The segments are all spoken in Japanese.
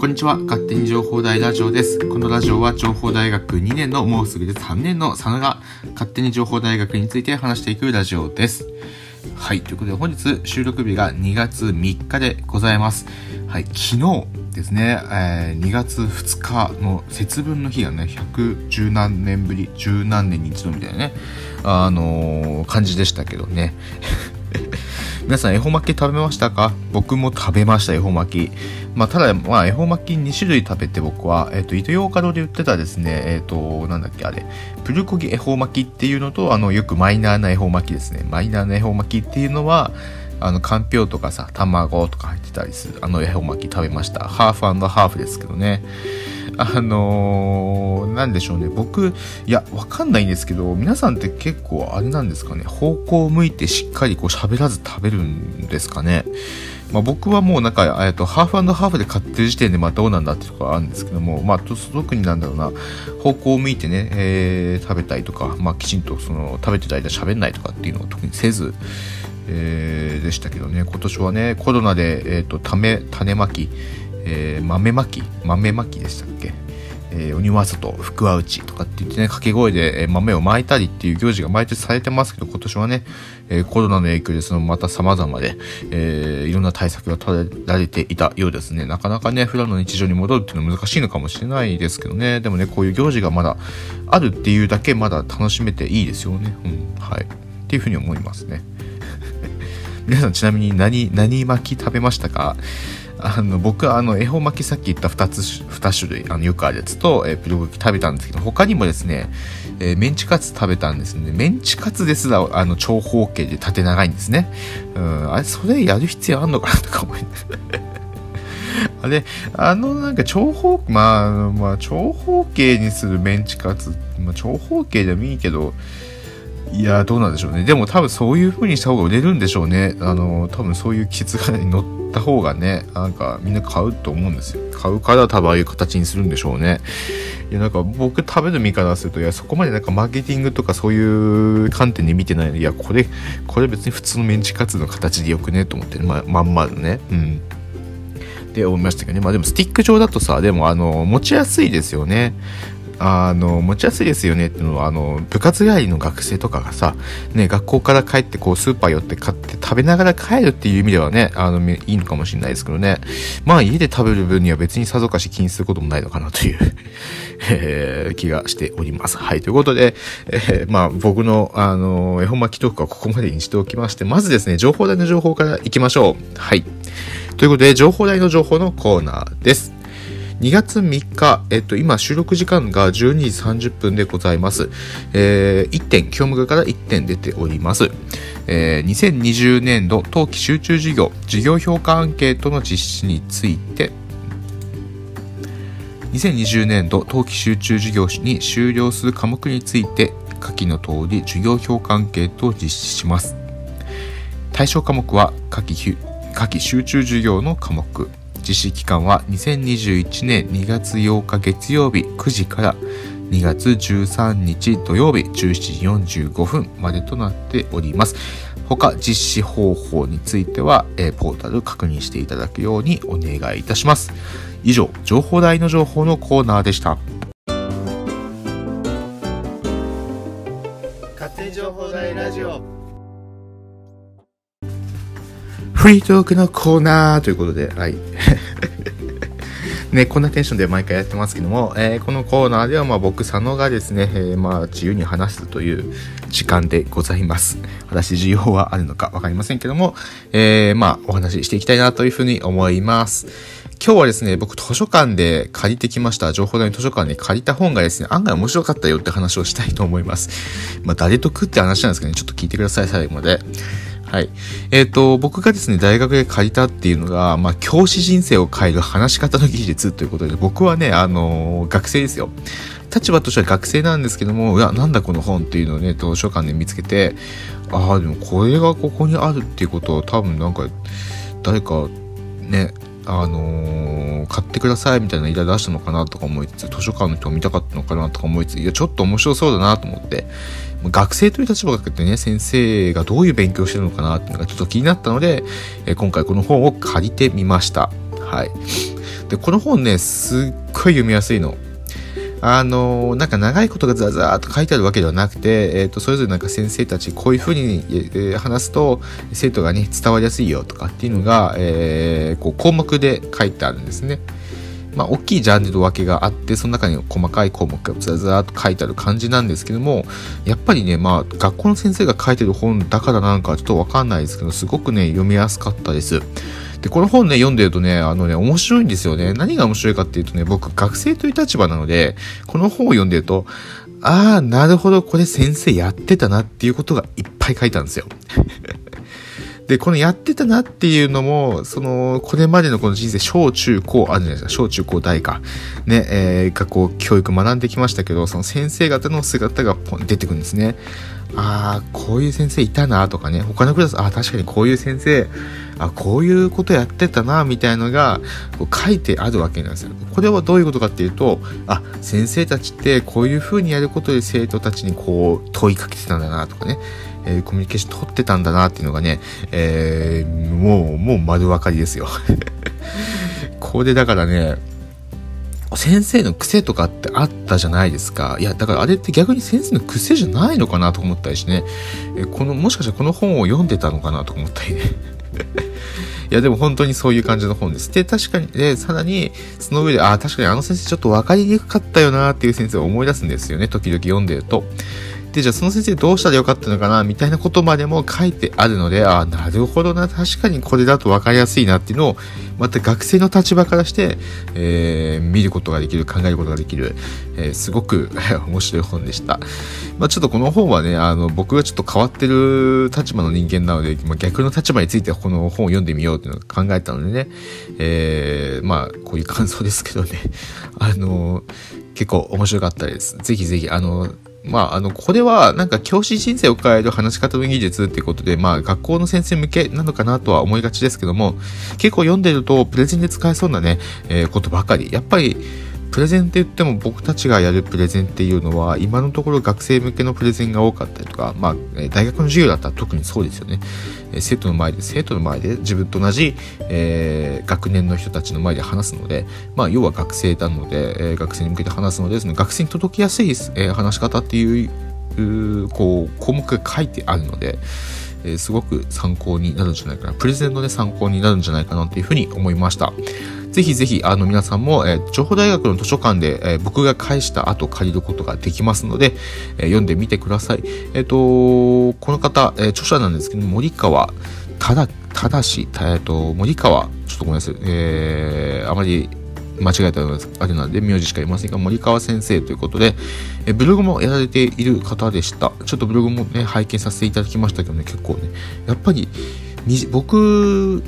こんにちは。勝手に情報大ラジオです。このラジオは情報大学2年のもうすぐで3年の佐野が勝手に情報大学について話していくラジオです。はい。ということで本日収録日が2月3日でございます。はい。昨日ですね、えー、2月2日の節分の日がね、110何年ぶり、十何年に一度みたいなね、あのー、感じでしたけどね。皆さん恵方巻き食べましたか？僕も食べました恵方巻きまあただまあ恵方巻き2種類食べて僕はえっ、ー、とイトヨーカドーで売ってたですねえっ、ー、となんだっけあれプルコギ恵方巻きっていうのとあのよくマイナーな恵方巻きですねマイナーな恵方巻きっていうのはあの、かんぴょうとかさ、卵とか入ってたりする、あの恵方巻き食べました。ハーフハーフですけどね。あのー、なんでしょうね。僕、いや、わかんないんですけど、皆さんって結構あれなんですかね。方向を向いてしっかりこう喋らず食べるんですかね。まあ、僕はもうなんか、えっと、ハーフハーフで買ってる時点でまあどうなんだっていうところがあるんですけども、まあ、特になんだろうな、方向を向いてね、えー、食べたいとか、まあ、きちんとその、食べてる間喋んないとかっていうのを特にせず、えー、でしたけどね、今年はね、コロナで、えっ、ー、と、ため、種まき、えー、豆まき豆まきでしたっけ？えー、鬼わざと福は内とかって言ってね、掛け声で、豆を巻いたりっていう行事が毎年されてますけど、今年はね、えー、コロナの影響でそのまた様々で、えー、いろんな対策が取られていたようですね。なかなかね、普段の日常に戻るっていうのは難しいのかもしれないですけどね。でもね、こういう行事がまだあるっていうだけまだ楽しめていいですよね。うん、はい。っていうふうに思いますね。皆さんちなみに何、何巻き食べましたか？あの僕はあの恵方巻きさっき言った2つ2種類あのよくあるやつと、えー、プルコギ食べたんですけど他にもですね、えー、メンチカツ食べたんですね。メンチカツですらあの長方形で縦長いんですね。うんあれそれやる必要あんのかなとか思い あれあのなんか長方まあまあ長方形にするメンチカツ、まあ、長方形でもいいけどいやどうなんでしょうねでも多分そういう風にした方が売れるんでしょうねあの多分そういう季節が乗った方がね、なんかみんな買うと思うんですよ。買うから多分ああいう形にするんでしょうね。いや、なんか僕食べる身からすると、いや、そこまでなんかマーケティングとかそういう観点で見てないので、いや、これ、これ別に普通のメンチカツの形でよくねと思って、ままんまるね。うん。って思いましたけどね。まあでもスティック状だとさ、でもあの、持ちやすいですよね。あの持ちやすいですよねっていうのはあの部活帰りの学生とかがさ、ね、学校から帰ってこうスーパー寄って買って食べながら帰るっていう意味ではねあのいいのかもしれないですけどねまあ家で食べる分には別にさぞかし気にすることもないのかなという えー、気がしております。はい。ということで、えー、まあ僕のあの絵本巻きトークはここまでにしておきましてまずですね情報台の情報からいきましょう。はい。ということで情報台の情報のコーナーです。2月3日、えっと、今収録時間が12時30分でございます。えー、1点、教務課から1点出ております。えー、2020年度冬季集中授業、授業評価アンケートの実施について、2020年度冬季集中授業に終了する科目について、下記の通り授業評価アンケートを実施します。対象科目は夏季夏季集中授業の科目、実施期間は2021年2月8日月曜日9時から2月13日土曜日17時45分までとなっております。他実施方法については、えー、ポータル確認していただくようにお願いいたします。以上、情報台の情報のコーナーでした。勝手に情報台ラジオフリートークのコーナーということで、はい。ね、こんなテンションで毎回やってますけども、えー、このコーナーでは、まあ僕、佐野がですね、えー、まあ自由に話すという時間でございます。果たし需要はあるのかわかりませんけども、えー、まあお話ししていきたいなというふうに思います。今日はですね、僕図書館で借りてきました、情報台の図書館で借りた本がですね、案外面白かったよって話をしたいと思います。まあ誰と食って話なんですけどね、ちょっと聞いてください、最後まで。はい。えっ、ー、と、僕がですね、大学で借りたっていうのが、まあ、教師人生を変える話し方の技術ということで、僕はね、あのー、学生ですよ。立場としては学生なんですけども、いや、なんだこの本っていうのをね、図書館で見つけて、ああ、でもこれがここにあるっていうことを多分なんか、誰か、ね、あのー、買ってくださいみたいな依頼出したのかなとか思いつつ、図書館の人を見たかったのかなとか思いつつ、いや、ちょっと面白そうだなと思って、学生という立場がってね、先生がどういう勉強してるのかなっていうのがちょっと気になったので、え今回この本を借りてみました。はい。で、この本ね、すっごい読みやすいの。あのなんか長いことがザザーっと書いてあるわけではなくて、えー、とそれぞれなんか先生たちこういうふうに、えー、話すと生徒がね伝わりやすいよとかっていうのが、えー、こう項目で書いてあるんですね。まあ、大きいジャンルの分けがあって、その中に細かい項目がザザーっと書いてある感じなんですけども、やっぱりね、まあ、学校の先生が書いてる本だからなんかちょっとわかんないですけど、すごくね、読みやすかったです。で、この本ね、読んでるとね、あのね、面白いんですよね。何が面白いかっていうとね、僕、学生という立場なので、この本を読んでると、ああ、なるほど、これ先生やってたなっていうことがいっぱい書いたんですよ。で、このやってたなっていうのも、その、これまでのこの人生、小中高あるじゃないですか。小中高大か。ね、えー、学校教育学んできましたけど、その先生方の姿が出てくるんですね。ああ、こういう先生いたなとかね、他のクラス、ああ、確かにこういう先生、あこういうことやってたな、みたいのがこう書いてあるわけなんですよ。これはどういうことかっていうと、あ、先生たちってこういう風にやることで生徒たちにこう問いかけてたんだなとかね。えー、コミュニケーション取ってたんだなっていうのがね、えー、もう、もう丸分かりですよ。これだからね、先生の癖とかってあったじゃないですか。いや、だからあれって逆に先生の癖じゃないのかなと思ったりしてね。えこの、もしかしたらこの本を読んでたのかなと思ったりね。いや、でも本当にそういう感じの本です。で、確かに、で、さらに、その上で、ああ、確かにあの先生ちょっと分かりにくかったよなっていう先生を思い出すんですよね。時々読んでると。で、じゃあその先生どうしたらよかったのかなみたいなことまでも書いてあるので、ああ、なるほどな、確かにこれだと分かりやすいなっていうのを、また学生の立場からして、えー、見ることができる、考えることができる、えー、すごく 面白い本でした。まあ、ちょっとこの本はね、あの、僕がちょっと変わってる立場の人間なので、まあ、逆の立場についてこの本を読んでみようっていうのを考えたのでね、えー、まあ、こういう感想ですけどね、あの、結構面白かったです。ぜひぜひ、あの、まあ、あの、これはなんか教師人生を変える話し方の技術っていうことで、まあ、学校の先生向けなのかなとは思いがちですけども、結構読んでるとプレゼンで使えそうなね、えー、ことばかり。やっぱり、プレゼンって言っても僕たちがやるプレゼンっていうのは今のところ学生向けのプレゼンが多かったりとか、まあ、大学の授業だったら特にそうですよね。生徒の前で、生徒の前で自分と同じ、えー、学年の人たちの前で話すので、まあ、要は学生なので、えー、学生に向けて話すので、その学生に届きやすい、えー、話し方っていう、こう、項目が書いてあるので、えー、すごく参考になるんじゃないかな。プレゼンのね、参考になるんじゃないかなっていうふうに思いました。ぜひぜひ、あの、皆さんも、えー、情報大学の図書館で、えー、僕が返した後借りることができますので、えー、読んでみてください。えっ、と、この方、え著者なんですけど、森川ただ、ただし、えっ、と、森川、ちょっとごめんなさい、えー、あまり間違えたあれなんで、名字しかいませんが、森川先生ということで、えブログもやられている方でした。ちょっとブログもね、拝見させていただきましたけどね、結構ね、やっぱり、僕、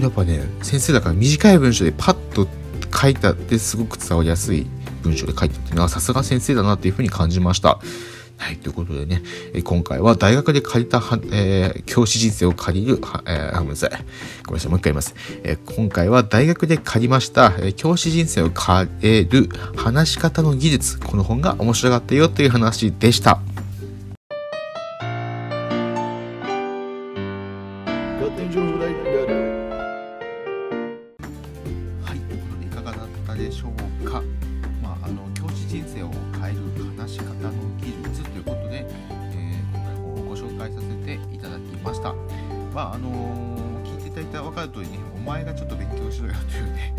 やっぱね、先生だから短い文章でパッと書いたってすごく伝わりやすい文章で書いたっていうのはさすが先生だなっていうふうに感じました。はい、ということでね、今回は大学で借りたは、えー、教師人生を借りる、はえー、ごめんなさい。ごめんなさい、もう一回言います。えー、今回は大学で借りました、え教師人生を借りる話し方の技術、この本が面白かったよという話でした。ました。まああのー、聞いていただいたら分かる通りねお前がちょっと勉強しろよというね、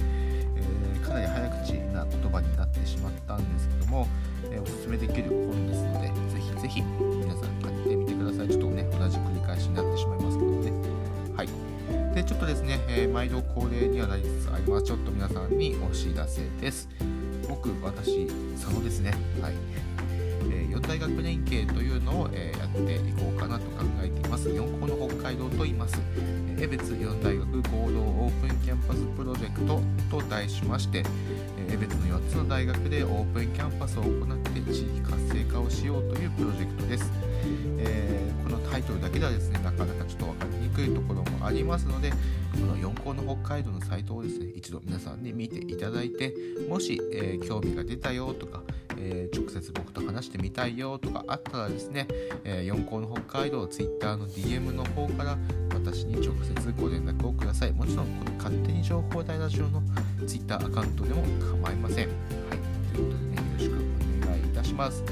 えー、かなり早口な言葉になってしまったんですけども、えー、おすすめできる本ですのでぜひぜひ皆さん買ってみてください。ちょっとね同じ繰り返しになってしまいますけどね。はい。でちょっとですね、え毎度恒例にはなりつつあります。ちょっと皆さんにお知らせです。僕私佐野ですね。はい。えー、4大学連携というのを、えー、やっていこうかなと考えています。4校の北海道と言います。江別4大学合同オープンキャンパスプロジェクトと題しまして、江別の4つの大学でオープンキャンパスを行って地域活性化をしようというプロジェクトです。えー、このタイトルだけではですね、なかなかちょっと分かりにくいところもありますので、この4校の北海道のサイトをですね、一度皆さんに見ていただいて、もし、えー、興味が出たよとか、えー直接僕と話してみたいよとかあったらですね、えー四校の北海道 Twitter の DM の方から私に直接ご連絡をください。もちろんこの勝手に情報大ラジオの Twitter アカウントでも構いません。はい。ということでねよろしくお願いいたします。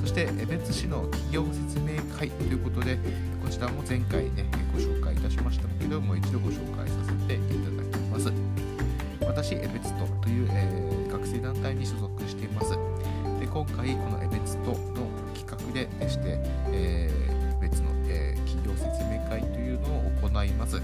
そして江別市の企業説明会ということでこちらも前回ねご紹介いたしましたけどもう一度ご紹介させていただきます。私エベツトという、えー学生団体に所属しています。今回このエベツトの企画でして、えー別の、えー企業説明会というのを行います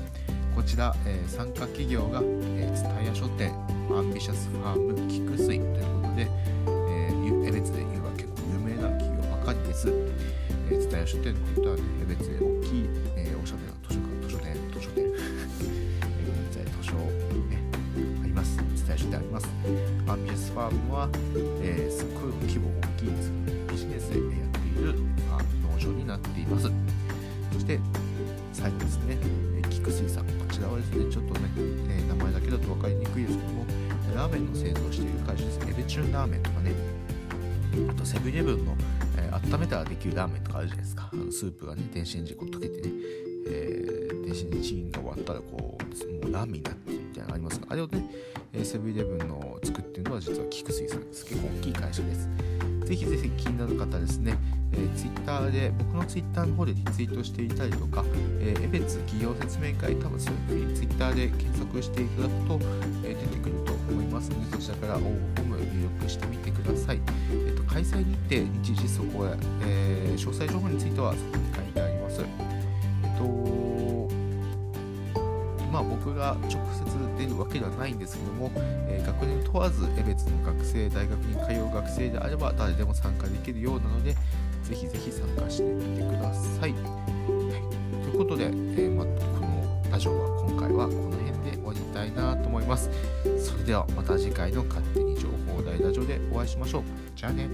こちら、えー参加企業が、えー、ツタヤ書店アンビシャスファーム菊水ということで、えーエベツで言うは結構有名な企業ばかりですえー、蔦屋書店って言ったらね、エベツで大きい、えーおしゃれな図書館、図書店、図書店、現 在図書、ね、あります。蔦屋書店あります。アンビシャスファームは、すごい規模も大きいです、ビジネスでやっている、まあ、農場になっています。そして、最後ですね、え菊水さん。こちらはですね、ちょっとね、え名前だけだと分かりにくいですけども、ラーメンの製造している会社です。エベチュンラーメンとかね、あとセブンイレブンの、えー温めたらできるラーメンとかあるじゃないですかあのスープがね電子レンジこう溶けてね、えー電子レンジンが終わったらこうもうラーメンになってるみたいなのありますがあれをねセブンイレブンの作っているのは実は菊水さんです。結構大きい会社です。ぜひぜひ気になる方ですね、えー、ツイッターで僕のツイッターの方でリツイートしていたりとか、えー、エベツ企業説明会多分そういうふうにツイッターで検索していただくと、えー出てくると思いますのでそちらから応募フォーム入力してみてください。えっと、開催日程、日時、そこへ、えー詳細情報についてはそこに書いてあります。えっと、僕が直接出るわけではないんですけども、えー学年問わず、別の学生、大学に通う学生であれば誰でも参加できるようなので、ぜひぜひ参加してみてください。はい、ということで、えーま、このラジオは今回はこの辺で終わりたいなと思います。それではまた次回の勝手に情報大ラジオでお会いしましょう。じゃあね。